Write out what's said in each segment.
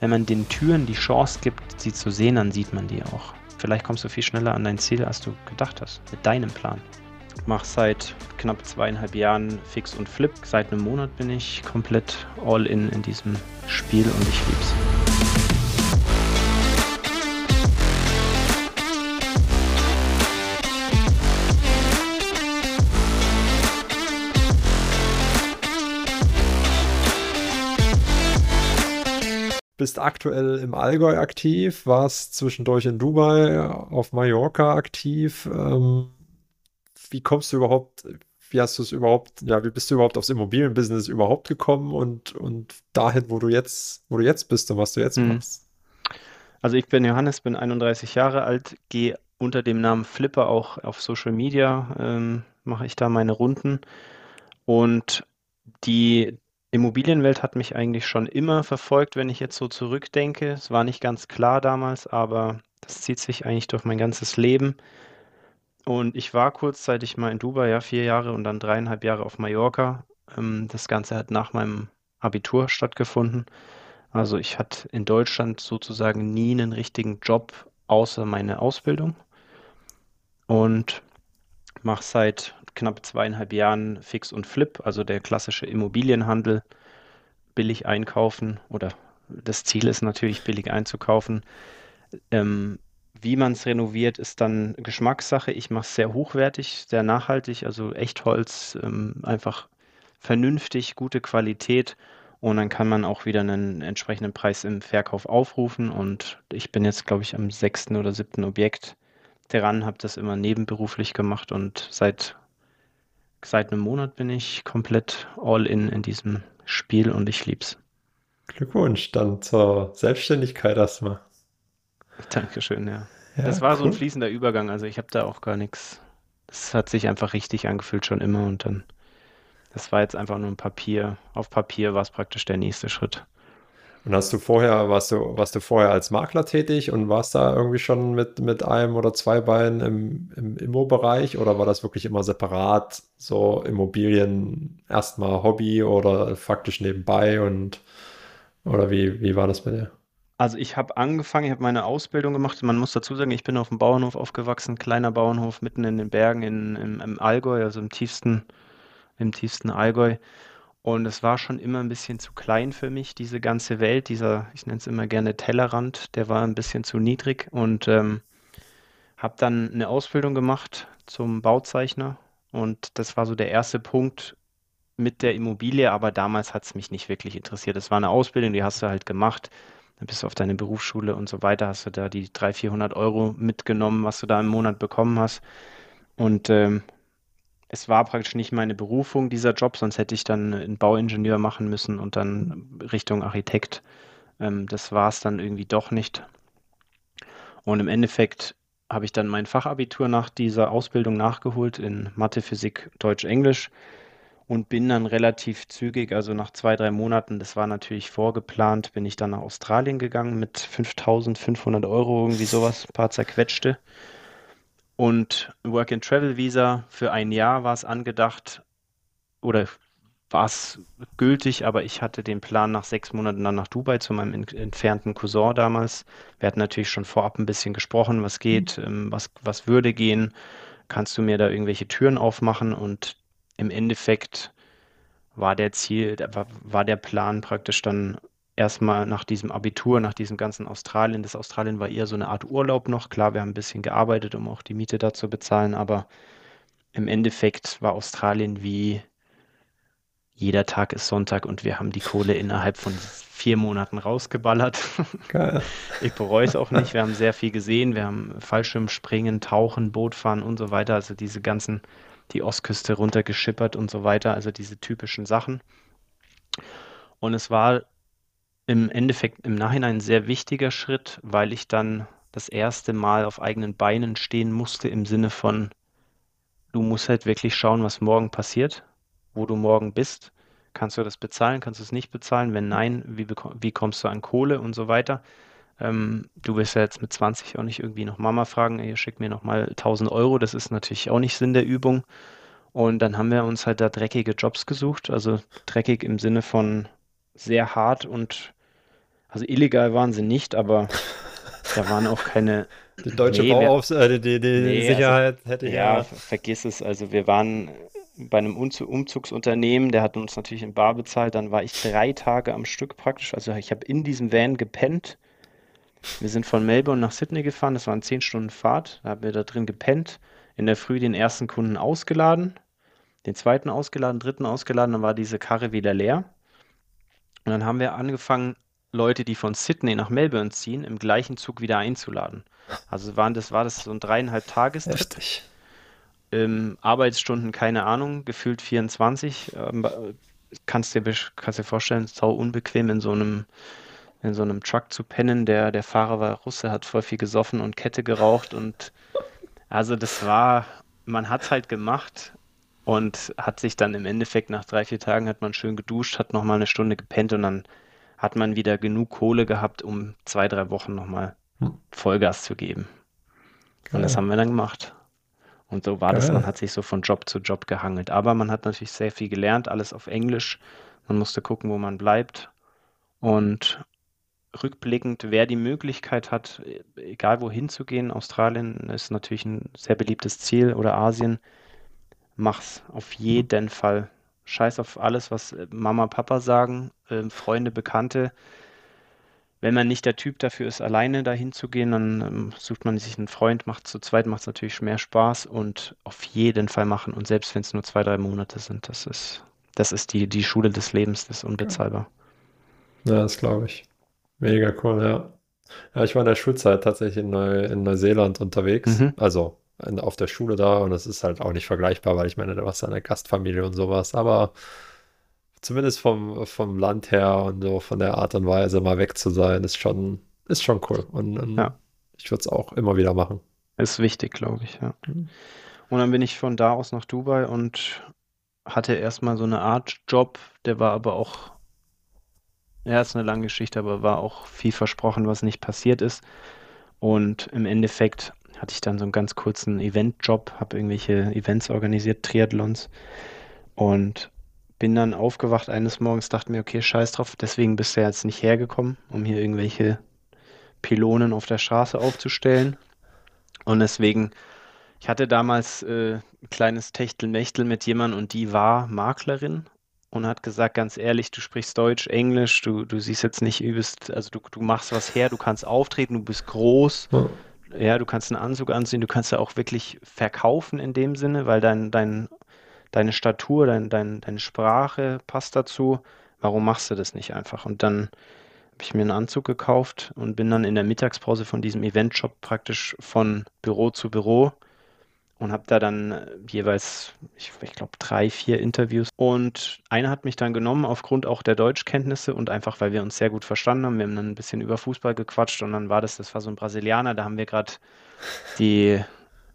wenn man den Türen die Chance gibt, sie zu sehen, dann sieht man die auch. Vielleicht kommst du viel schneller an dein Ziel, als du gedacht hast, mit deinem Plan. Ich mache seit knapp zweieinhalb Jahren Fix und Flip. Seit einem Monat bin ich komplett all in in diesem Spiel und ich lieb's. Bist aktuell im Allgäu aktiv, warst zwischendurch in Dubai, auf Mallorca aktiv. Ähm, wie kommst du überhaupt, wie hast du es überhaupt, ja, wie bist du überhaupt aufs Immobilienbusiness überhaupt gekommen und, und dahin, wo du jetzt, wo du jetzt bist und was du jetzt hm. machst? Also ich bin Johannes, bin 31 Jahre alt, gehe unter dem Namen Flipper auch auf Social Media, ähm, mache ich da meine Runden und die Immobilienwelt hat mich eigentlich schon immer verfolgt, wenn ich jetzt so zurückdenke. Es war nicht ganz klar damals, aber das zieht sich eigentlich durch mein ganzes Leben. Und ich war kurzzeitig mal in Dubai, ja, vier Jahre und dann dreieinhalb Jahre auf Mallorca. Ähm, das Ganze hat nach meinem Abitur stattgefunden. Also ich hatte in Deutschland sozusagen nie einen richtigen Job außer meine Ausbildung und mache seit knapp zweieinhalb Jahren Fix und Flip, also der klassische Immobilienhandel, billig einkaufen oder das Ziel ist natürlich billig einzukaufen. Ähm, wie man es renoviert, ist dann Geschmackssache. Ich mache es sehr hochwertig, sehr nachhaltig, also Echtholz, ähm, einfach vernünftig, gute Qualität. Und dann kann man auch wieder einen entsprechenden Preis im Verkauf aufrufen. Und ich bin jetzt, glaube ich, am sechsten oder siebten Objekt dran, habe das immer nebenberuflich gemacht und seit Seit einem Monat bin ich komplett all in in diesem Spiel und ich lieb's. Glückwunsch dann zur Selbstständigkeit erstmal. Dankeschön, ja. ja das war cool. so ein fließender Übergang, also ich habe da auch gar nichts. Das hat sich einfach richtig angefühlt schon immer und dann, das war jetzt einfach nur ein Papier. Auf Papier war es praktisch der nächste Schritt. Und hast du vorher, warst du, warst du vorher als Makler tätig und warst da irgendwie schon mit, mit einem oder zwei Beinen im, im Immo-Bereich oder war das wirklich immer separat, so Immobilien erstmal Hobby oder faktisch nebenbei und oder wie, wie war das bei dir? Also ich habe angefangen, ich habe meine Ausbildung gemacht. Man muss dazu sagen, ich bin auf dem Bauernhof aufgewachsen, kleiner Bauernhof mitten in den Bergen in, im, im Allgäu, also im tiefsten, im tiefsten Allgäu. Und es war schon immer ein bisschen zu klein für mich, diese ganze Welt, dieser, ich nenne es immer gerne Tellerrand, der war ein bisschen zu niedrig. Und ähm, habe dann eine Ausbildung gemacht zum Bauzeichner. Und das war so der erste Punkt mit der Immobilie, aber damals hat es mich nicht wirklich interessiert. Es war eine Ausbildung, die hast du halt gemacht, dann bist du auf deine Berufsschule und so weiter, hast du da die 300, 400 Euro mitgenommen, was du da im Monat bekommen hast. Und ähm, es war praktisch nicht meine Berufung, dieser Job, sonst hätte ich dann einen Bauingenieur machen müssen und dann Richtung Architekt. Ähm, das war es dann irgendwie doch nicht. Und im Endeffekt habe ich dann mein Fachabitur nach dieser Ausbildung nachgeholt in Mathe, Physik, Deutsch, Englisch und bin dann relativ zügig, also nach zwei, drei Monaten, das war natürlich vorgeplant, bin ich dann nach Australien gegangen mit 5500 Euro, irgendwie sowas, ein paar zerquetschte. Und Work-and-Travel-Visa für ein Jahr war es angedacht oder war es gültig, aber ich hatte den Plan, nach sechs Monaten dann nach Dubai zu meinem entfernten Cousin damals. Wir hatten natürlich schon vorab ein bisschen gesprochen, was geht, mhm. ähm, was, was würde gehen. Kannst du mir da irgendwelche Türen aufmachen? Und im Endeffekt war der Ziel, war, war der Plan praktisch dann erstmal nach diesem Abitur, nach diesem ganzen Australien, das Australien war eher so eine Art Urlaub noch. Klar, wir haben ein bisschen gearbeitet, um auch die Miete da zu bezahlen, aber im Endeffekt war Australien wie jeder Tag ist Sonntag und wir haben die Kohle innerhalb von vier Monaten rausgeballert. Geil. Ich bereue es auch nicht. Wir haben sehr viel gesehen. Wir haben Fallschirmspringen, Tauchen, Bootfahren und so weiter. Also diese ganzen, die Ostküste runtergeschippert und so weiter. Also diese typischen Sachen. Und es war im Endeffekt im Nachhinein ein sehr wichtiger Schritt, weil ich dann das erste Mal auf eigenen Beinen stehen musste im Sinne von, du musst halt wirklich schauen, was morgen passiert, wo du morgen bist. Kannst du das bezahlen, kannst du es nicht bezahlen? Wenn nein, wie, wie kommst du an Kohle und so weiter? Ähm, du wirst ja jetzt mit 20 auch nicht irgendwie noch Mama fragen, ihr schickt mir nochmal 1000 Euro, das ist natürlich auch nicht Sinn der Übung. Und dann haben wir uns halt da dreckige Jobs gesucht, also dreckig im Sinne von sehr hart und Also illegal waren sie nicht, aber da waren auch keine. Die deutsche Nee, Bauaufs äh, die, die, nee, also Sicherheit hätte ja, ja. vergiss es. Also wir waren bei einem Umzu- Umzugsunternehmen, der hat uns natürlich in bar bezahlt. Dann war ich drei Tage am Stück praktisch. Also ich habe in diesem Van gepennt. Wir sind von Melbourne nach Sydney gefahren. Das waren zehn Stunden Fahrt. Da haben wir da drin gepennt. In der Früh den ersten Kunden ausgeladen, den zweiten ausgeladen, dritten ausgeladen. Dann war diese Karre wieder leer. Und dann haben wir angefangen, Leute, die von Sydney nach Melbourne ziehen, im gleichen Zug wieder einzuladen. Also waren das, war das so ein dreieinhalb Tagestrip. Heftig. Ähm, Arbeitsstunden, keine Ahnung, gefühlt 24. Ähm, äh, kannst dir, kannst dir vorstellen, sau unbequem in so einem, in so einem Truck zu pennen. Der, der Fahrer war Russe, hat voll viel gesoffen und Kette geraucht und also das war, man hat es halt gemacht und hat sich dann im Endeffekt nach drei, vier Tagen hat man schön geduscht, hat nochmal eine Stunde gepennt und dann hat man wieder genug Kohle gehabt, um zwei, drei Wochen nochmal Hm, Vollgas zu geben. Und das Geil, haben wir dann gemacht. Und so war das, man geil. hat sich so von Job zu Job gehangelt. Aber man hat natürlich sehr viel gelernt, alles auf Englisch. Man musste gucken, wo man bleibt. Und rückblickend, wer die Möglichkeit hat, egal wohin zu gehen, Australien ist natürlich ein sehr beliebtes Ziel oder Asien, mach's auf jeden Fall. Scheiß auf alles, was äh, Mama, Papa sagen, ähm, Freunde, Bekannte. Wenn man nicht der Typ dafür ist, alleine dahin zu gehen, dann ähm, sucht man sich einen Freund, macht zu zweit, macht es natürlich mehr Spaß und auf jeden Fall machen. Und selbst wenn es nur zwei, drei Monate sind, das ist, das ist die, die Schule des Lebens, das ist unbezahlbar. Ja, das glaube ich. Mega cool, ja. Ja, ich war in der Schulzeit tatsächlich in, Neu in Neuseeland unterwegs. Mhm. Also auf der Schule da und das ist halt auch nicht vergleichbar, weil ich meine, da warst du eine Gastfamilie und sowas. Aber zumindest vom, vom Land her und so von der Art und Weise mal weg zu sein, ist schon, ist schon cool. Und, und Ja, ich würde es auch immer wieder machen. ist wichtig, glaube ich, ja. Mhm. Und dann bin ich von da aus nach Dubai und hatte erstmal so eine Art Job, der war aber auch, ja, ist eine lange Geschichte, aber war auch viel versprochen, was nicht passiert ist. Und im Endeffekt hatte ich dann so einen ganz kurzen Eventjob, habe irgendwelche Events organisiert, Triathlons und bin dann aufgewacht eines Morgens, dachte mir, okay, scheiß drauf, deswegen bist du ja jetzt nicht hergekommen, um hier irgendwelche Pylonen auf der Straße aufzustellen. Und deswegen, ich hatte damals äh, ein kleines Techtelmechtel mit jemandem und die war Maklerin und hat gesagt, ganz ehrlich, du sprichst Deutsch, Englisch, du, du siehst jetzt nicht übelst, also du, du machst was her, du kannst auftreten, du bist groß, Ja. Ja, du kannst einen Anzug anziehen, du kannst ja auch wirklich verkaufen in dem Sinne, weil dein, dein, deine Statur, dein, dein, deine Sprache passt dazu. Warum machst du das nicht einfach? Und dann habe ich mir einen Anzug gekauft und bin dann in der Mittagspause von diesem Eventshop praktisch von Büro zu Büro und habe da dann äh, jeweils, ich, ich glaube, drei, vier Interviews. Und einer hat mich dann genommen aufgrund auch der Deutschkenntnisse und einfach, weil wir uns sehr gut verstanden haben. Wir haben dann ein bisschen über Fußball gequatscht und dann war das, das war so ein Brasilianer, da haben wir gerade die,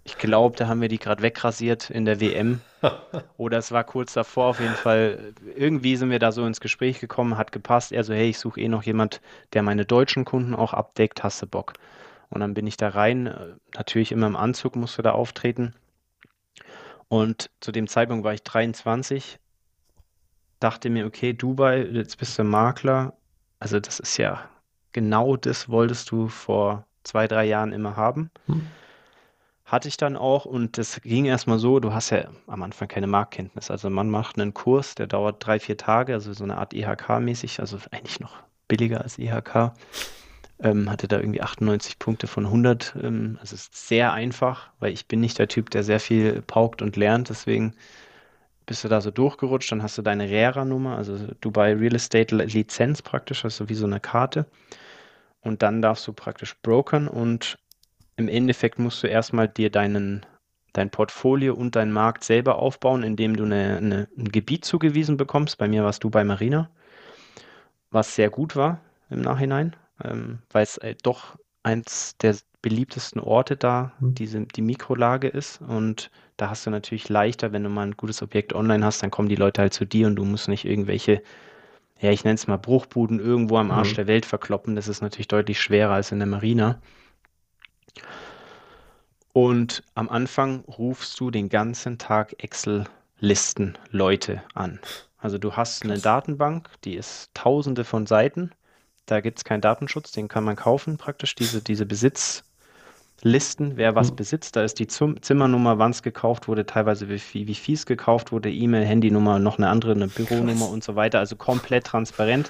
ich glaube, da haben wir die gerade wegrasiert in der WM. Oder es war kurz davor, auf jeden Fall. Irgendwie sind wir da so ins Gespräch gekommen, hat gepasst. Er so, hey, ich suche eh noch jemand, der meine deutschen Kunden auch abdeckt, hast du Bock? Und dann bin ich da rein, natürlich immer im Anzug musste da auftreten. Und zu dem Zeitpunkt war ich 23, dachte mir, okay, Dubai, jetzt bist du Makler. Also das ist ja genau das wolltest du vor zwei, drei Jahren immer haben. Hm. Hatte ich dann auch und das ging erstmal so, du hast ja am Anfang keine Marktkenntnis. Also man macht einen Kurs, der dauert drei, vier Tage, also so eine Art IHK-mäßig, also eigentlich noch billiger als IHK. Ähm, hatte da irgendwie 98 Punkte von 100. Ähm, also es ist sehr einfach, weil ich bin nicht der Typ, der sehr viel paukt und lernt. Deswegen bist du da so durchgerutscht, dann hast du deine RERA-Nummer, also Dubai Real Estate Lizenz praktisch, also wie so eine Karte. Und dann darfst du praktisch brokern und im Endeffekt musst du erstmal dir deinen, dein Portfolio und deinen Markt selber aufbauen, indem du eine, eine, ein Gebiet zugewiesen bekommst. Bei mir warst du bei Marina, was sehr gut war im Nachhinein, ähm, weil es äh, doch eins der beliebtesten Orte da, Hm. diese, die Mikrolage ist. Und da hast du natürlich leichter, wenn du mal ein gutes Objekt online hast, dann kommen die Leute halt zu dir und du musst nicht irgendwelche, ja, ich nenne es mal Bruchbuden irgendwo am Arsch Hm. der Welt verkloppen. Das ist natürlich deutlich schwerer als in der Marina. Und am Anfang rufst du den ganzen Tag Excel-Listen Leute an. Also du hast eine. Datenbank, die ist tausende von Seiten. Da gibt es keinen Datenschutz, den kann man kaufen praktisch, diese, diese Besitzlisten, wer was mhm. besitzt. Da ist die Zum Zimmernummer, wann es gekauft wurde, teilweise wie, wie viel es gekauft wurde, E-Mail, Handynummer, noch eine andere, eine Büronummer und so weiter. Also komplett transparent.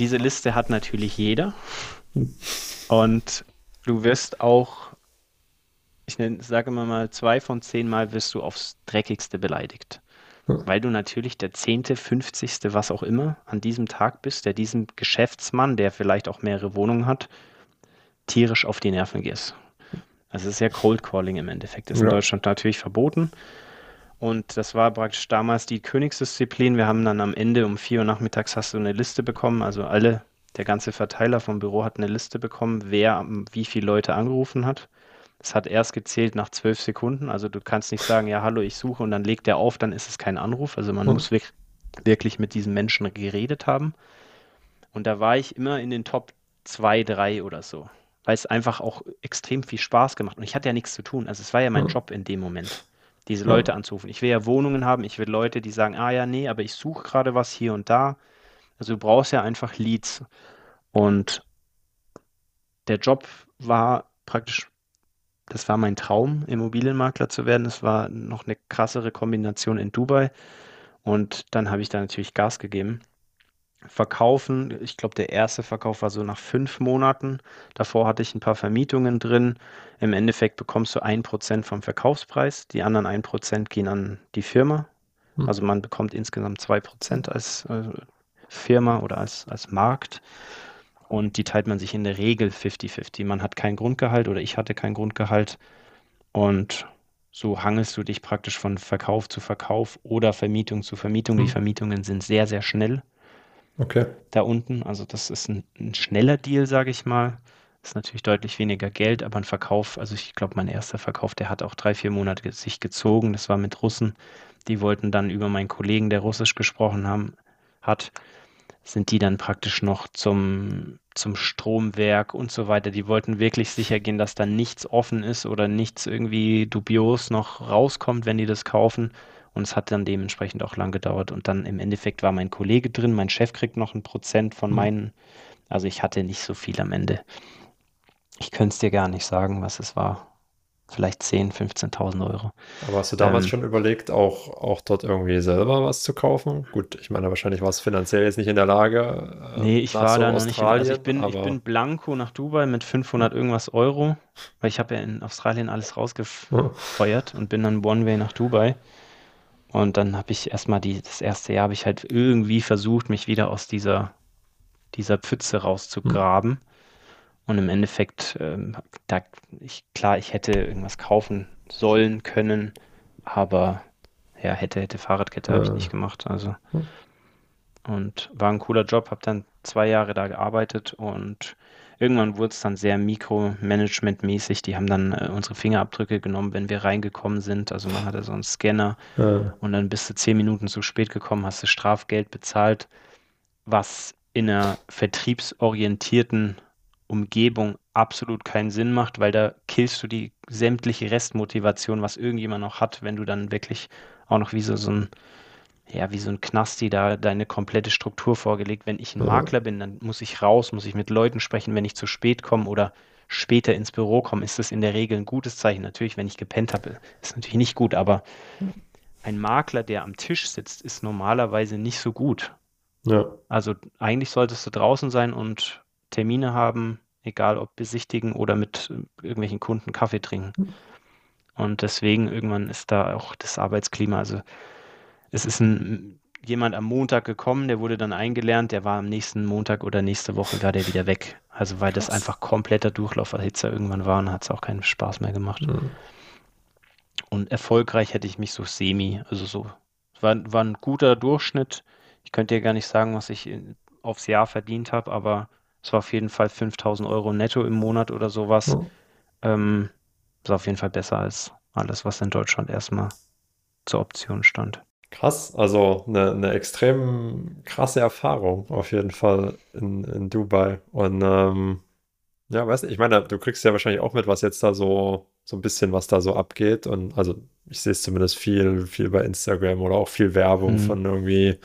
Diese Liste hat natürlich jeder. Und du wirst auch, ich sage immer mal, zwei von zehn Mal wirst du aufs Dreckigste beleidigt. Weil du natürlich der zehnte, fünfzigste, was auch immer, an diesem Tag bist, der diesem Geschäftsmann, der vielleicht auch mehrere Wohnungen hat, tierisch auf die Nerven gehst. Also es ist ja Cold Calling im Endeffekt. Das ist ja. in Deutschland natürlich verboten. Und das war praktisch damals die Königsdisziplin. Wir haben dann am Ende um vier Uhr nachmittags hast du eine Liste bekommen. Also alle, der ganze Verteiler vom Büro hat eine Liste bekommen, wer wie viele Leute angerufen hat. Es hat erst gezählt nach zwölf Sekunden. Also du kannst nicht sagen, ja, hallo, ich suche und dann legt er auf, dann ist es kein Anruf. Also man hm. muss wirklich mit diesem Menschen geredet haben. Und da war ich immer in den Top zwei, drei oder so. Weil es einfach auch extrem viel Spaß gemacht. Und ich hatte ja nichts zu tun. Also es war ja mein hm. Job in dem Moment, diese Leute hm. anzurufen. Ich will ja Wohnungen haben. Ich will Leute, die sagen, ah ja, nee, aber ich suche gerade was hier und da. Also du brauchst ja einfach Leads. Und der Job war praktisch das war mein Traum, Immobilienmakler zu werden. Das war noch eine krassere Kombination in Dubai. Und dann habe ich da natürlich Gas gegeben. Verkaufen, ich glaube, der erste Verkauf war so nach fünf Monaten. Davor hatte ich ein paar Vermietungen drin. Im Endeffekt bekommst du ein Prozent vom Verkaufspreis. Die anderen ein Prozent gehen an die Firma. Hm. Also man bekommt insgesamt zwei Prozent als äh, Firma oder als, als Markt und die teilt man sich in der Regel 50-50. Man hat kein Grundgehalt oder ich hatte kein Grundgehalt und so hangelst du dich praktisch von Verkauf zu Verkauf oder Vermietung zu Vermietung. Mhm. Die Vermietungen sind sehr, sehr schnell. Okay. Da unten. Also das ist ein, ein schneller Deal, sage ich mal. Ist natürlich deutlich weniger Geld, aber ein Verkauf, also ich glaube, mein erster Verkauf, der hat auch drei, vier Monate sich gezogen. Das war mit Russen. Die wollten dann über meinen Kollegen, der Russisch gesprochen haben, hat, sind die dann praktisch noch zum, zum Stromwerk und so weiter. Die wollten wirklich sicher gehen, dass da nichts offen ist oder nichts irgendwie dubios noch rauskommt, wenn die das kaufen. Und es hat dann dementsprechend auch lang gedauert. Und dann im Endeffekt war mein Kollege drin, mein Chef kriegt noch ein Prozent von mhm. meinen. Also ich hatte nicht so viel am Ende. Ich könnte es dir gar nicht sagen, was es war vielleicht 10.000, 15.000 Euro. Aber hast du damals ähm, schon überlegt, auch, auch dort irgendwie selber was zu kaufen? Gut, ich meine, wahrscheinlich war es finanziell jetzt nicht in der Lage. Äh, nee, ich war so da noch nicht. Also ich bin, ich bin blanko nach Dubai mit 500 irgendwas Euro, weil ich habe ja in Australien alles rausgefeuert ja. und bin dann One-Way nach Dubai. Und dann habe ich erstmal die, das erste Jahr habe ich halt irgendwie versucht, mich wieder aus dieser, dieser Pfütze rauszugraben. Hm. Und im Endeffekt, ähm, da, ich, klar, ich hätte irgendwas kaufen sollen können, aber ja, hätte, hätte Fahrradkette habe ich nicht gemacht. Also. Hm. Und war ein cooler Job, habe dann zwei Jahre da gearbeitet und irgendwann wurde es dann sehr Mikromanagement-mäßig. Die haben dann äh, unsere Fingerabdrücke genommen, wenn wir reingekommen sind. Also man hatte so einen Scanner ja. und dann bist du zehn Minuten zu spät gekommen, hast du Strafgeld bezahlt, was in einer vertriebsorientierten Umgebung absolut keinen Sinn macht, weil da killst du die sämtliche Restmotivation, was irgendjemand noch hat, wenn du dann wirklich auch noch wie so, so ein, ja, wie so ein Knasti da deine komplette Struktur vorgelegt. Wenn ich ein Makler bin, dann muss ich raus, muss ich mit Leuten sprechen, wenn ich zu spät komme oder später ins Büro komme, ist das in der Regel ein gutes Zeichen. Natürlich, wenn ich gepennt habe, ist natürlich nicht gut, aber ein Makler, der am Tisch sitzt, ist normalerweise nicht so gut. Ja. Also eigentlich solltest du draußen sein und Termine haben, egal ob besichtigen oder mit äh, irgendwelchen Kunden Kaffee trinken. Hm. Und deswegen irgendwann ist da auch das Arbeitsklima, also es ist ein, jemand am Montag gekommen, der wurde dann eingelernt, der war am nächsten Montag oder nächste Woche war der wieder weg. Also weil Krass. das einfach kompletter Durchlauferhitzer irgendwann war und hat es auch keinen Spaß mehr gemacht. Mhm. Und erfolgreich hätte ich mich so semi, also so, war, war ein guter Durchschnitt. Ich könnte dir gar nicht sagen, was ich aufs Jahr verdient habe, aber es war auf jeden Fall 5000 Euro netto im Monat oder sowas. Ja. Ähm, ist auf jeden Fall besser als alles, was in Deutschland erstmal zur Option stand. Krass, also eine, eine extrem krasse Erfahrung auf jeden Fall in, in Dubai. Und ähm, ja, weiß nicht, ich meine, du kriegst ja wahrscheinlich auch mit, was jetzt da so, so ein bisschen, was da so abgeht. Und also ich sehe es zumindest viel, viel bei Instagram oder auch viel Werbung mhm. von irgendwie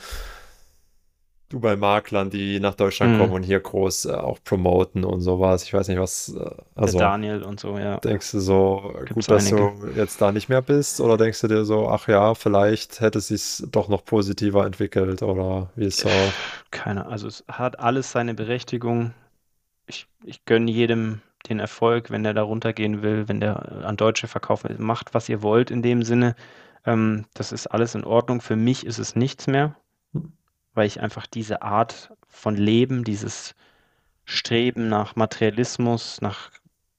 Dubai-Maklern, die nach Deutschland kommen Hm, und hier groß äh, auch promoten und sowas. Ich weiß nicht, was, äh, der also Daniel und so, ja, denkst du so, äh, gibt's gut, dass einige. du jetzt da nicht mehr bist, oder denkst du dir so, ach ja, vielleicht hätte es sich doch noch positiver entwickelt, oder wie ist so? Keine, also es hat alles seine Berechtigung. Ich, ich gönne jedem den Erfolg, wenn der da runtergehen will, wenn der an Deutsche verkaufen will. Macht, was ihr wollt in dem Sinne. Ähm, das ist alles in Ordnung. Für mich ist es nichts mehr, weil ich einfach diese Art von Leben, dieses Streben nach Materialismus, nach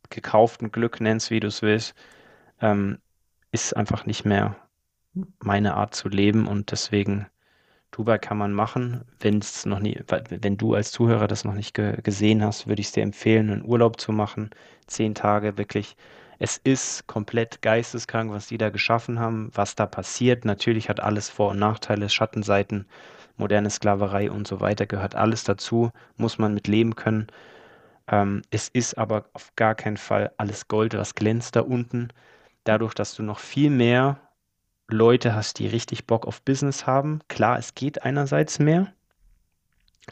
gekauftem Glück, nenn's wie du es willst, ähm, ist einfach nicht mehr meine Art zu leben und deswegen Dubai kann man machen, wenn noch nie, wenn du als Zuhörer das noch nicht ge gesehen hast, würde ich es dir empfehlen, einen Urlaub zu machen. Zehn Tage wirklich. Es ist komplett geisteskrank, was die da geschaffen haben, was da passiert. Natürlich hat alles Vor- und Nachteile, Schattenseiten, moderne Sklaverei und so weiter, gehört alles dazu, muss man mit leben können. Ähm, es ist aber auf gar keinen Fall alles Gold, was glänzt da unten. Dadurch, dass du noch viel mehr Leute hast, die richtig Bock auf Business haben. Klar, es geht einerseits mehr,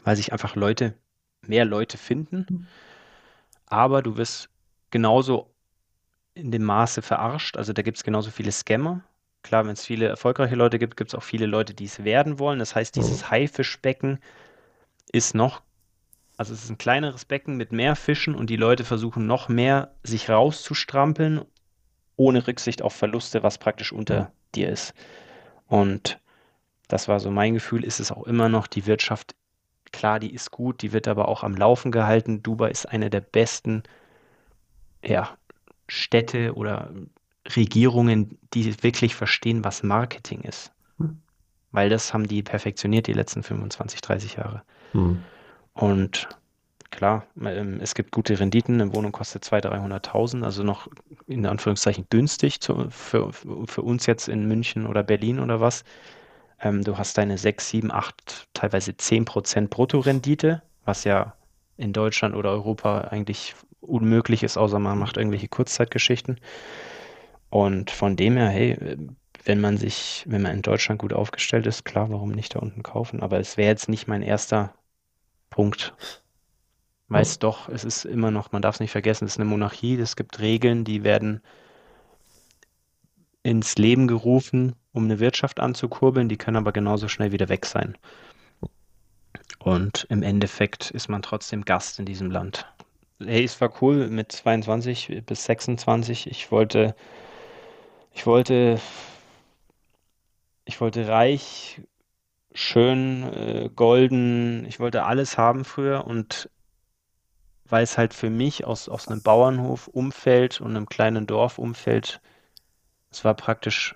weil sich einfach Leute, mehr Leute finden, aber du wirst genauso in dem Maße verarscht. Also da gibt es genauso viele Scammer. Klar, wenn es viele erfolgreiche Leute gibt, gibt es auch viele Leute, die es werden wollen. Das heißt, dieses Haifischbecken ist noch, also es ist ein kleineres Becken mit mehr Fischen und die Leute versuchen noch mehr sich rauszustrampeln, ohne Rücksicht auf Verluste, was praktisch unter dir ist. Und das war so mein Gefühl, ist es auch immer noch. Die Wirtschaft, klar, die ist gut, die wird aber auch am Laufen gehalten. Dubai ist eine der besten, ja, Städte oder Regierungen, die wirklich verstehen, was Marketing ist. Weil das haben die perfektioniert die letzten 25, 30 Jahre. Hm. Und klar, ähm, es gibt gute Renditen. Eine Wohnung kostet 200.000, 300.000, also noch in Anführungszeichen günstig zu, für, für uns jetzt in München oder Berlin oder was. Ähm, du hast deine 6, 7, 8, teilweise 10% Bruttorendite, was ja in Deutschland oder Europa eigentlich unmöglich ist, außer man macht irgendwelche Kurzzeitgeschichten. Und von dem her, hey, wenn man sich, wenn man in Deutschland gut aufgestellt ist, klar, warum nicht da unten kaufen? Aber es wäre jetzt nicht mein erster Punkt, weil es doch, es ist immer noch, man darf es nicht vergessen, es ist eine Monarchie, es gibt Regeln, die werden ins Leben gerufen, um eine Wirtschaft anzukurbeln, die können aber genauso schnell wieder weg sein. Und im Endeffekt ist man trotzdem Gast in diesem Land. Hey, es war cool mit 22 bis 26. Ich wollte, ich wollte, ich wollte reich, schön, äh, golden, ich wollte alles haben früher und weil es halt für mich aus, aus einem Bauernhof-Umfeld und einem kleinen Dorf-Umfeld, es war praktisch,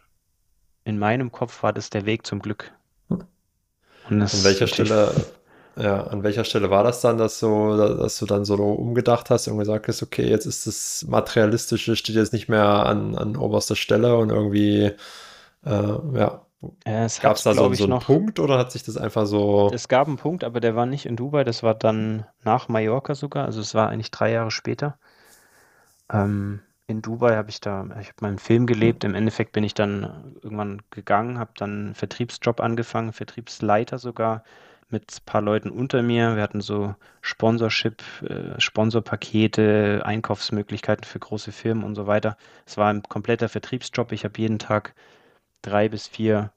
in meinem Kopf war das der Weg zum Glück. Und das An welcher Stelle, ja, an welcher Stelle war das dann, dass so, dass du dann so umgedacht hast und gesagt hast, okay, jetzt ist das Materialistische, steht jetzt nicht mehr an, an oberster Stelle und irgendwie, äh, ja, es gab es da so, so einen noch, Punkt oder hat sich das einfach so, es gab einen Punkt, aber der war nicht in Dubai, das war dann nach Mallorca sogar, also es war eigentlich drei Jahre später. Ähm, in Dubai habe ich da, ich habe mal einen Film gelebt. Im Endeffekt bin ich dann irgendwann gegangen, habe dann einen Vertriebsjob angefangen, Vertriebsleiter sogar mit ein paar Leuten unter mir. Wir hatten so Sponsorship, äh, Sponsorpakete, Einkaufsmöglichkeiten für große Firmen und so weiter. Es war ein kompletter Vertriebsjob. Ich habe jeden Tag drei bis vier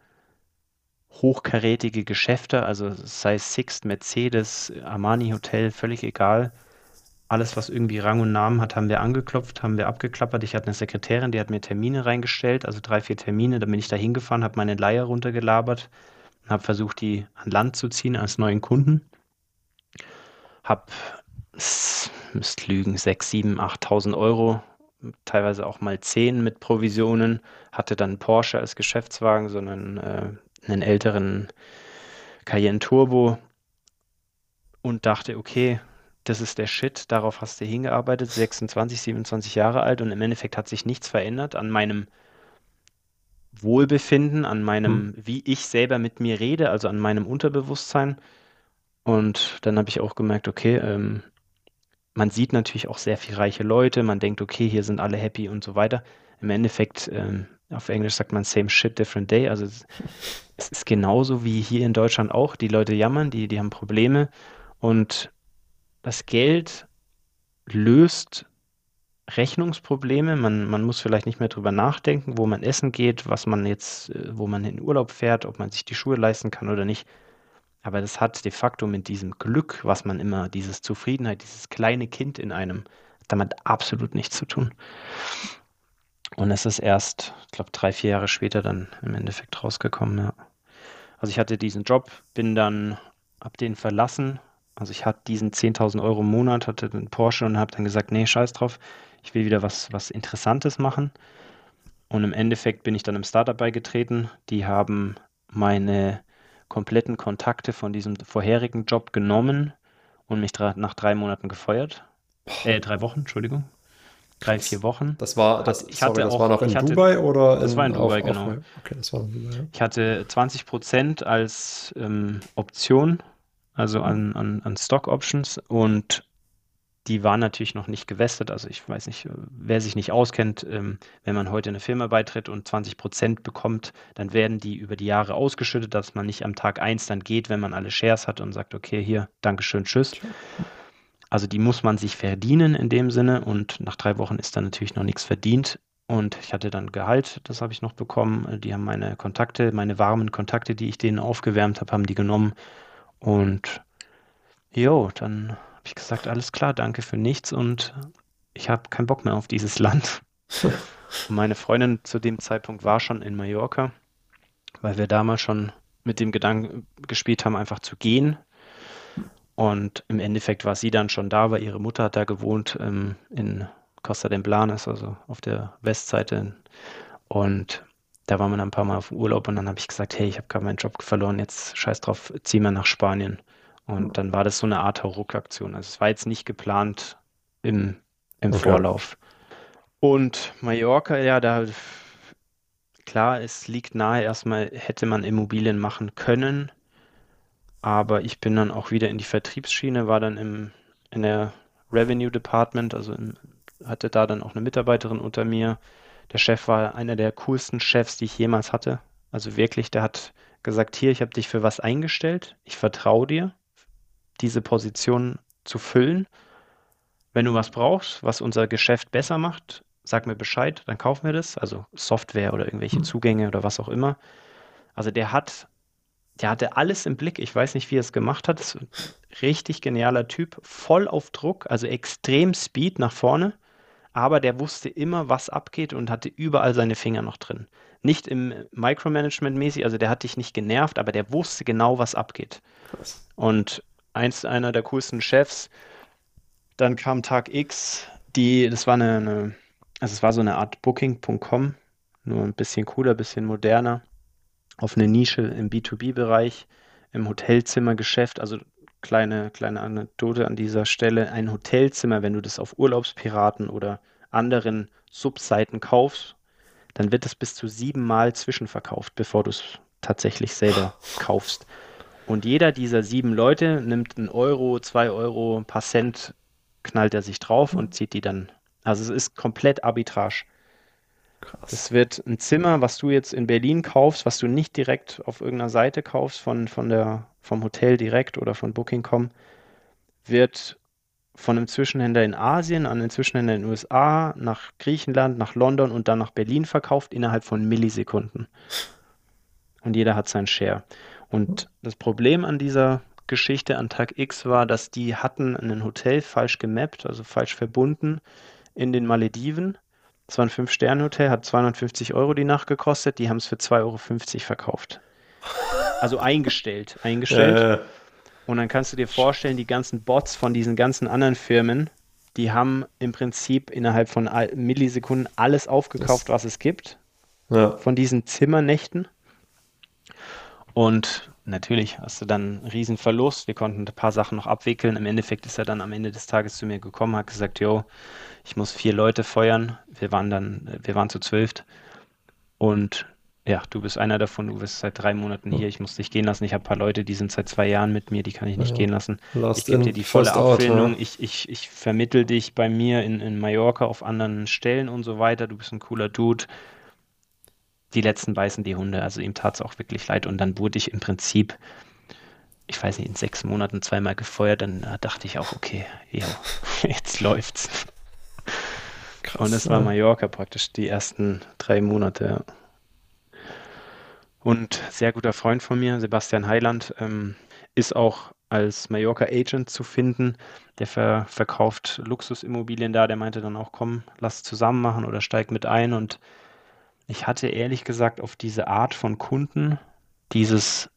hochkarätige Geschäfte, also sei es Sixt, Mercedes, Armani Hotel, völlig egal. Alles, was irgendwie Rang und Namen hat, haben wir angeklopft, haben wir abgeklappert. Ich hatte eine Sekretärin, die hat mir Termine reingestellt, also drei, vier Termine. Dann bin ich da hingefahren, habe meine Leier runtergelabert und habe versucht, die an Land zu ziehen als neuen Kunden. Hab, s- müsst lügen, 6, 7, 8.000 Euro, teilweise auch mal 10 mit Provisionen. Hatte dann Porsche als Geschäftswagen, sondern äh, einen älteren Cayenne Turbo und dachte, okay, das ist der Shit, darauf hast du hingearbeitet, 26, 27 Jahre alt und im Endeffekt hat sich nichts verändert an meinem Wohlbefinden, an hm, meinem, wie ich selber mit mir rede, also an meinem Unterbewusstsein. Und dann habe ich auch gemerkt, okay, ähm, man sieht natürlich auch sehr viel reiche Leute, man denkt, okay, hier sind alle happy und so weiter. Im Endeffekt ähm, auf Englisch sagt man same shit, different day. Also es, es ist genauso wie hier in Deutschland auch. Die Leute jammern, die, die haben Probleme und das Geld löst Rechnungsprobleme. Man, man muss vielleicht nicht mehr drüber nachdenken, wo man essen geht, was man jetzt, äh, wo man in Urlaub fährt, ob man sich die Schuhe leisten kann oder nicht. Aber das hat de facto mit diesem Glück, was man immer, dieses Zufriedenheit, dieses kleine Kind in einem, damit absolut nichts zu tun. Und es ist erst, ich glaube, drei, vier Jahre später dann im Endeffekt rausgekommen, ja. Also ich hatte diesen Job, bin dann, hab den verlassen. Also ich hatte diesen 10.000 Euro im Monat, hatte den Porsche und habe dann gesagt, nee, scheiß drauf, ich will wieder was, was Interessantes machen. Und im Endeffekt bin ich dann im Startup beigetreten. Die haben meine kompletten Kontakte von diesem vorherigen Job genommen und mich nach drei Monaten gefeuert. Äh, drei Wochen, Entschuldigung. Drei, vier Wochen. Das war, das, ich sorry, hatte das auch, war noch in hatte, Dubai oder? Das in, war in Dubai, auf, genau. Auf, okay, das war in Dubai, ja. Ich hatte 20 Prozent als ähm, Option, also an, an, an Stock Options und die waren natürlich noch nicht gewestet. Also ich weiß nicht, wer sich nicht auskennt, ähm, wenn man heute eine Firma beitritt und 20 Prozent bekommt, dann werden die über die Jahre ausgeschüttet, dass man nicht am Tag eins dann geht, wenn man alle Shares hat und sagt, okay, hier, Dankeschön, tschüss. Also die muss man sich verdienen in dem Sinne und nach drei Wochen ist dann natürlich noch nichts verdient. Und ich hatte dann Gehalt, das habe ich noch bekommen. Die haben meine Kontakte, meine warmen Kontakte, die ich denen aufgewärmt habe, haben die genommen. Und jo, dann habe ich gesagt, alles klar, danke für nichts und ich habe keinen Bock mehr auf dieses Land. meine Freundin zu dem Zeitpunkt war schon in Mallorca, weil wir damals schon mit dem Gedanken gespielt haben, einfach zu gehen. Und im Endeffekt war sie dann schon da, weil ihre Mutter hat da gewohnt ähm, in Costa de Blanes, also auf der Westseite. Und da waren wir dann ein paar Mal auf Urlaub und dann habe ich gesagt, hey, ich habe gerade meinen Job verloren, jetzt scheiß drauf, zieh mal nach Spanien. Und dann war das so eine Art Hauruck-Aktion. Also es war jetzt nicht geplant im, im okay. Vorlauf. Und Mallorca, ja, da klar, es liegt nahe, erstmal hätte man Immobilien machen können. Aber ich bin dann auch wieder in die Vertriebsschiene, war dann im, in der Revenue Department, also im, hatte da dann auch eine Mitarbeiterin unter mir. Der Chef war einer der coolsten Chefs, die ich jemals hatte. Also wirklich, der hat gesagt, hier, ich habe dich für was eingestellt, ich vertraue dir, diese Position zu füllen. Wenn du was brauchst, was unser Geschäft besser macht, sag mir Bescheid, dann kaufen wir das. Also Software oder irgendwelche Zugänge oder was auch immer. Also der hat der hatte alles im Blick. Ich weiß nicht, wie er es gemacht hat. Das ist ein richtig genialer Typ, voll auf Druck, also extrem Speed nach vorne. Aber der wusste immer, was abgeht und hatte überall seine Finger noch drin. Nicht im Micromanagement mäßig, also der hat dich nicht genervt, aber der wusste genau, was abgeht. Krass. Und eins einer der coolsten Chefs. Dann kam Tag X, die, das war eine, eine also es war so eine Art Booking.com, nur ein bisschen cooler, ein bisschen moderner auf eine Nische im B2B-Bereich, im Hotelzimmergeschäft. Also kleine, kleine Anekdote an dieser Stelle. Ein Hotelzimmer, wenn du das auf Urlaubspiraten oder anderen Subseiten kaufst, dann wird es bis zu siebenmal zwischenverkauft, bevor du es tatsächlich selber kaufst. Und jeder dieser sieben Leute nimmt einen Euro, zwei Euro, ein paar Cent, knallt er sich drauf und zieht die dann. Also es ist komplett Arbitrage. Krass. Das wird ein Zimmer, was du jetzt in Berlin kaufst, was du nicht direkt auf irgendeiner Seite kaufst, von, von der, vom Hotel direkt oder von Booking.com, wird von einem Zwischenhändler in Asien an einen Zwischenhändler in den USA, nach Griechenland, nach London und dann nach Berlin verkauft innerhalb von Millisekunden. Und jeder hat seinen Share. Und das Problem an dieser Geschichte an Tag X war, dass die hatten ein Hotel falsch gemappt, also falsch verbunden in den Malediven das war ein Fünf-Sterne-Hotel, hat 250 Euro die Nacht gekostet. Die haben es für 2,50 Euro verkauft. Also eingestellt, eingestellt. Äh. Und dann kannst du dir vorstellen, die ganzen Bots von diesen ganzen anderen Firmen, die haben im Prinzip innerhalb von Millisekunden alles aufgekauft, was es gibt. Ja. Von diesen Zimmernächten. Und natürlich hast du dann einen riesen Verlust. Wir konnten ein paar Sachen noch abwickeln. Im Endeffekt ist er dann am Ende des Tages zu mir gekommen, hat gesagt, jo, ich muss vier Leute feuern. Wir waren dann, wir waren zu zwölf. Und ja, du bist einer davon, du bist seit drei Monaten hier, ich muss dich gehen lassen. Ich habe ein paar Leute, die sind seit zwei Jahren mit mir, die kann ich nicht ja. gehen lassen. Ich gebe dir die volle Abfindung, ja. ich, ich, ich vermittel dich bei mir in, in Mallorca auf anderen Stellen und so weiter. Du bist ein cooler Dude die letzten beißen die Hunde. Also ihm tat es auch wirklich leid. Und dann wurde ich im Prinzip, ich weiß nicht, in sechs Monaten zweimal gefeuert. Dann äh, dachte ich auch, okay, jo, jetzt läuft's. Krass, und es war Mallorca praktisch die ersten drei Monate. Und sehr guter Freund von mir, Sebastian Heiland, ähm, ist auch als Mallorca Agent zu finden. Der ver verkauft Luxusimmobilien da. Der meinte dann auch, komm, lass zusammen machen oder steig mit ein. Und ich hatte ehrlich gesagt auf diese Art von Kunden, dieses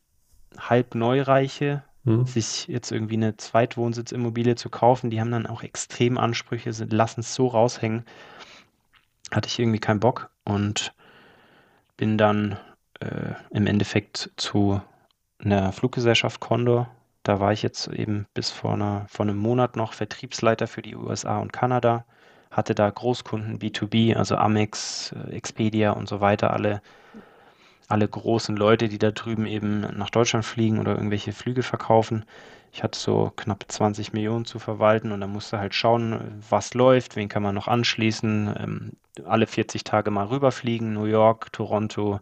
halb Neureiche, hm. sich jetzt irgendwie eine Zweitwohnsitz-Immobilie zu kaufen, die haben dann auch extrem Ansprüche, lassen es so raushängen. Hatte ich irgendwie keinen Bock und bin dann äh, im Endeffekt zu einer Fluggesellschaft Condor. Da war ich jetzt eben bis vor, einer, vor einem Monat noch Vertriebsleiter für die USA und Kanada. Hatte da Großkunden B2B, also Amex, äh, Expedia und so weiter, alle alle großen Leute, die da drüben eben nach Deutschland fliegen oder irgendwelche Flüge verkaufen. Ich hatte so knapp 20 Millionen zu verwalten und dann musste halt schauen, was läuft, wen kann man noch anschließen. Ähm, alle 40 Tage mal rüberfliegen, New York, Toronto,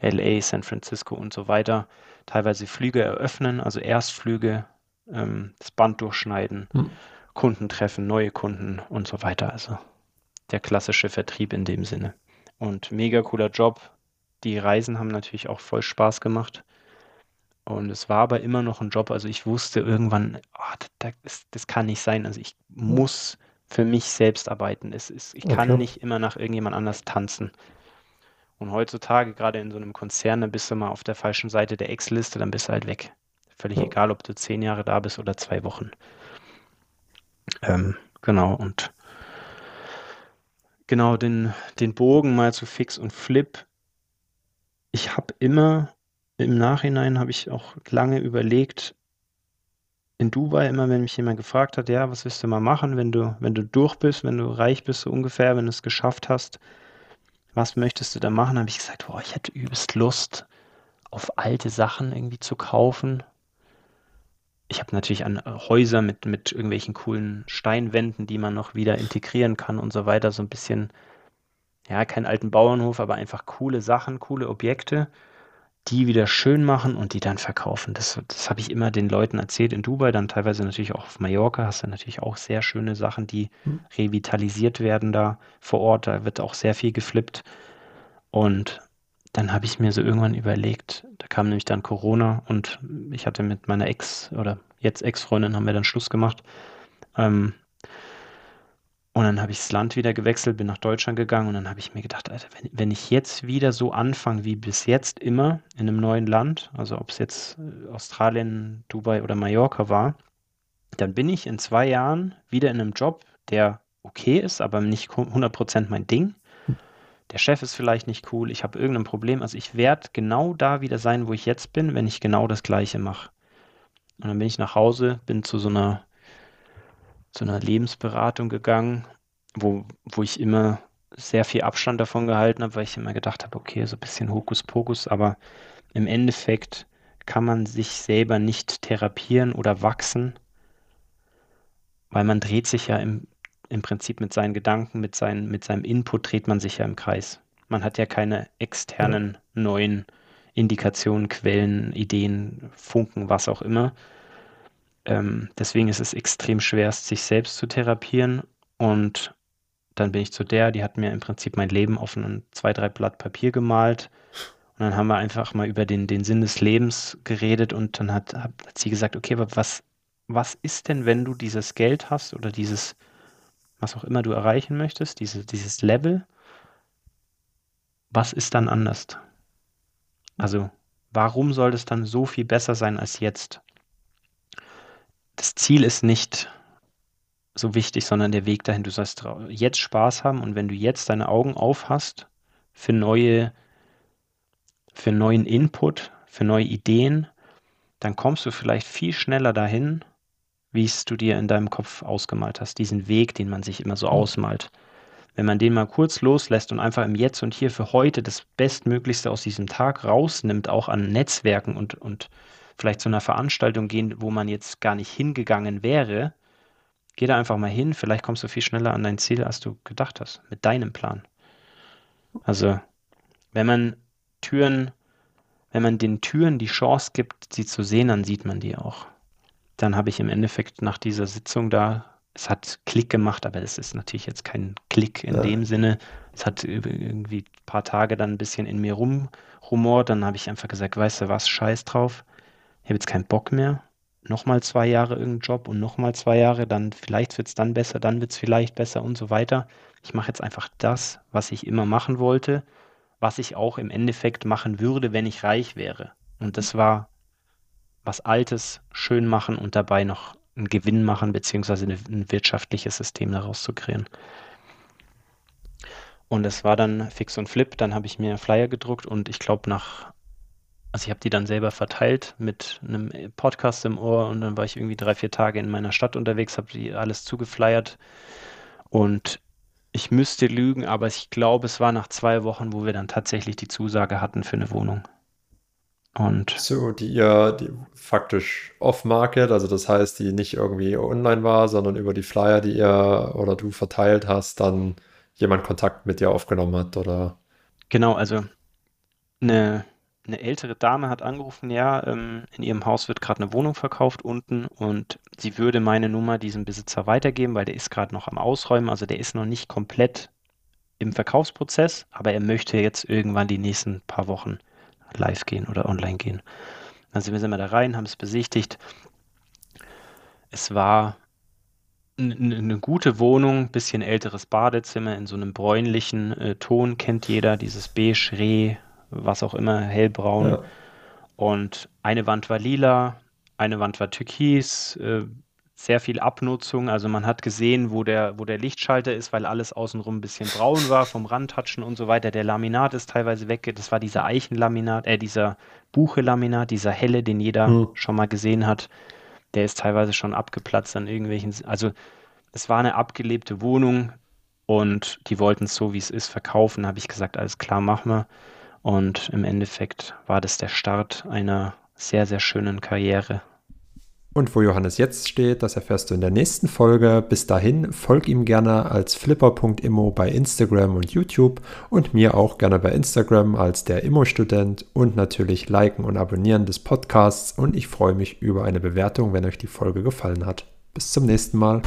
LA, San Francisco und so weiter. Teilweise Flüge eröffnen, also Erstflüge, ähm, das Band durchschneiden, hm. Kunden treffen, neue Kunden und so weiter. Also der klassische Vertrieb in dem Sinne. Und mega cooler Job, die Reisen haben natürlich auch voll Spaß gemacht. Und es war aber immer noch ein Job. Also ich wusste irgendwann, oh, das, das, das, kann nicht sein. Also ich muss für mich selbst arbeiten. Es ist, ich kann okay. nicht immer nach irgendjemand anders tanzen. Und heutzutage, gerade in so einem Konzern, dann bist du mal auf der falschen Seite der Ex-Liste, dann bist du halt weg. Völlig ja. egal, ob du zehn Jahre da bist oder zwei Wochen. Ähm, genau, und genau den, den Bogen mal zu Fix und Flip ich habe immer im Nachhinein habe ich auch lange überlegt, in Dubai immer, wenn mich jemand gefragt hat, ja, was willst du mal machen, wenn du, wenn du durch bist, wenn du reich bist, so ungefähr, wenn du es geschafft hast, was möchtest du da machen? Habe ich gesagt, boah, ich hätte übelst Lust, auf alte Sachen irgendwie zu kaufen. Ich habe natürlich an Häuser mit, mit irgendwelchen coolen Steinwänden, die man noch wieder integrieren kann und so weiter, so ein bisschen ja, keinen alten Bauernhof, aber einfach coole Sachen, coole Objekte, die wieder schön machen und die dann verkaufen. Das, das habe ich immer den Leuten erzählt in Dubai, dann teilweise natürlich auch auf Mallorca hast du natürlich auch sehr schöne Sachen, die mhm. revitalisiert werden da vor Ort. Da wird auch sehr viel geflippt. Und dann habe ich mir so irgendwann überlegt, da kam nämlich dann Corona und ich hatte mit meiner Ex oder jetzt Ex-Freundin haben wir dann Schluss gemacht. Ähm, und dann habe ich das Land wieder gewechselt, bin nach Deutschland gegangen und dann habe ich mir gedacht, Alter, wenn, wenn ich jetzt wieder so anfange wie bis jetzt immer in einem neuen Land, also ob es jetzt äh, Australien, Dubai oder Mallorca war, dann bin ich in zwei Jahren wieder in einem Job, der okay ist, aber nicht 100% mein Ding. Der Chef ist vielleicht nicht cool, ich habe irgendein Problem. Also ich werde genau da wieder sein, wo ich jetzt bin, wenn ich genau das Gleiche mache. Und dann bin ich nach Hause, bin zu so einer zu einer Lebensberatung gegangen, wo, wo ich immer sehr viel Abstand davon gehalten habe, weil ich immer gedacht habe, okay, so ein bisschen Hokuspokus, aber im Endeffekt kann man sich selber nicht therapieren oder wachsen, weil man dreht sich ja im, im Prinzip mit seinen Gedanken, mit, seinen, mit seinem Input dreht man sich ja im Kreis. Man hat ja keine externen neuen Indikationen, Quellen, Ideen, Funken, was auch immer, ähm, deswegen ist es extrem schwer, sich selbst zu therapieren. Und dann bin ich zu der, die hat mir im Prinzip mein Leben auf ein zwei, drei Blatt Papier gemalt. Und dann haben wir einfach mal über den, den Sinn des Lebens geredet und dann hat, hat sie gesagt, okay, aber was, was ist denn, wenn du dieses Geld hast oder dieses, was auch immer du erreichen möchtest, diese, dieses Level, was ist dann anders? Also, warum soll es dann so viel besser sein als jetzt? das Ziel ist nicht so wichtig, sondern der Weg dahin. Du sollst jetzt Spaß haben und wenn du jetzt deine Augen auf hast für neue, für neuen Input, für neue Ideen, dann kommst du vielleicht viel schneller dahin, wie es du dir in deinem Kopf ausgemalt hast. Diesen Weg, den man sich immer so mhm. ausmalt. Wenn man den mal kurz loslässt und einfach im Jetzt und Hier für heute das Bestmöglichste aus diesem Tag rausnimmt, auch an Netzwerken und, und vielleicht zu einer Veranstaltung gehen, wo man jetzt gar nicht hingegangen wäre, geh da einfach mal hin, vielleicht kommst du viel schneller an dein Ziel, als du gedacht hast, mit deinem Plan. Also, wenn man Türen, wenn man den Türen die Chance gibt, sie zu sehen, dann sieht man die auch. Dann habe ich im Endeffekt nach dieser Sitzung da, es hat Klick gemacht, aber es ist natürlich jetzt kein Klick in ja. dem Sinne. Es hat irgendwie ein paar Tage dann ein bisschen in mir rumrumort. Dann habe ich einfach gesagt, weißt du was, scheiß drauf. Ich habe jetzt keinen Bock mehr. Nochmal zwei Jahre irgendeinen Job und nochmal zwei Jahre, dann vielleicht wird es dann besser, dann wird es vielleicht besser und so weiter. Ich mache jetzt einfach das, was ich immer machen wollte was ich auch im Endeffekt machen würde, wenn ich reich wäre. Und das war was Altes schön machen und dabei noch einen Gewinn machen, beziehungsweise ein wirtschaftliches System daraus zu kreieren. Und es war dann fix und flip. Dann habe ich mir Flyer gedruckt und ich glaube nach, also ich habe die dann selber verteilt mit einem Podcast im Ohr und dann war ich irgendwie drei, vier Tage in meiner Stadt unterwegs, habe die alles zugeflyert und ich müsste lügen, aber ich glaube, es war nach zwei Wochen, wo wir dann tatsächlich die Zusage hatten für eine Wohnung. Und so, die ihr die faktisch off-market, also das heißt, die nicht irgendwie online war, sondern über die Flyer, die ihr oder du verteilt hast, dann jemand Kontakt mit dir aufgenommen hat, oder? Genau, also eine eine ältere Dame hat angerufen, ja, ähm, in ihrem Haus wird gerade eine Wohnung verkauft unten und sie würde meine Nummer diesem Besitzer weitergeben, weil der ist gerade noch am Ausräumen, also der ist noch nicht komplett im Verkaufsprozess, aber er möchte jetzt irgendwann die nächsten paar Wochen live gehen oder online gehen. Dann sind wir da rein, haben es besichtigt. Es war eine gute Wohnung, bisschen älteres Badezimmer in so einem bräunlichen äh, Ton, kennt jeder, dieses beige Reh, was auch immer, hellbraun. Ja. Und eine Wand war lila, eine Wand war türkis, äh, sehr viel Abnutzung. Also man hat gesehen, wo der, wo der Lichtschalter ist, weil alles außenrum ein bisschen braun war, vom Randtatschen und so weiter. Der Laminat ist teilweise weg. Das war dieser Eichenlaminat, äh, dieser Buche-Laminat, dieser helle, den jeder hm. schon mal gesehen hat. Der ist teilweise schon abgeplatzt an irgendwelchen. Also es war eine abgelebte Wohnung und die wollten es so, wie es ist, verkaufen. Da habe ich gesagt, alles klar, machen wir. Und im Endeffekt war das der Start einer sehr, sehr schönen Karriere. Und wo Johannes jetzt steht, das erfährst du in der nächsten Folge. Bis dahin, folg ihm gerne als flipper.immo bei Instagram und YouTube und mir auch gerne bei Instagram als der Immo-Student und natürlich liken und abonnieren des Podcasts. Und ich freue mich über eine Bewertung, wenn euch die Folge gefallen hat. Bis zum nächsten Mal.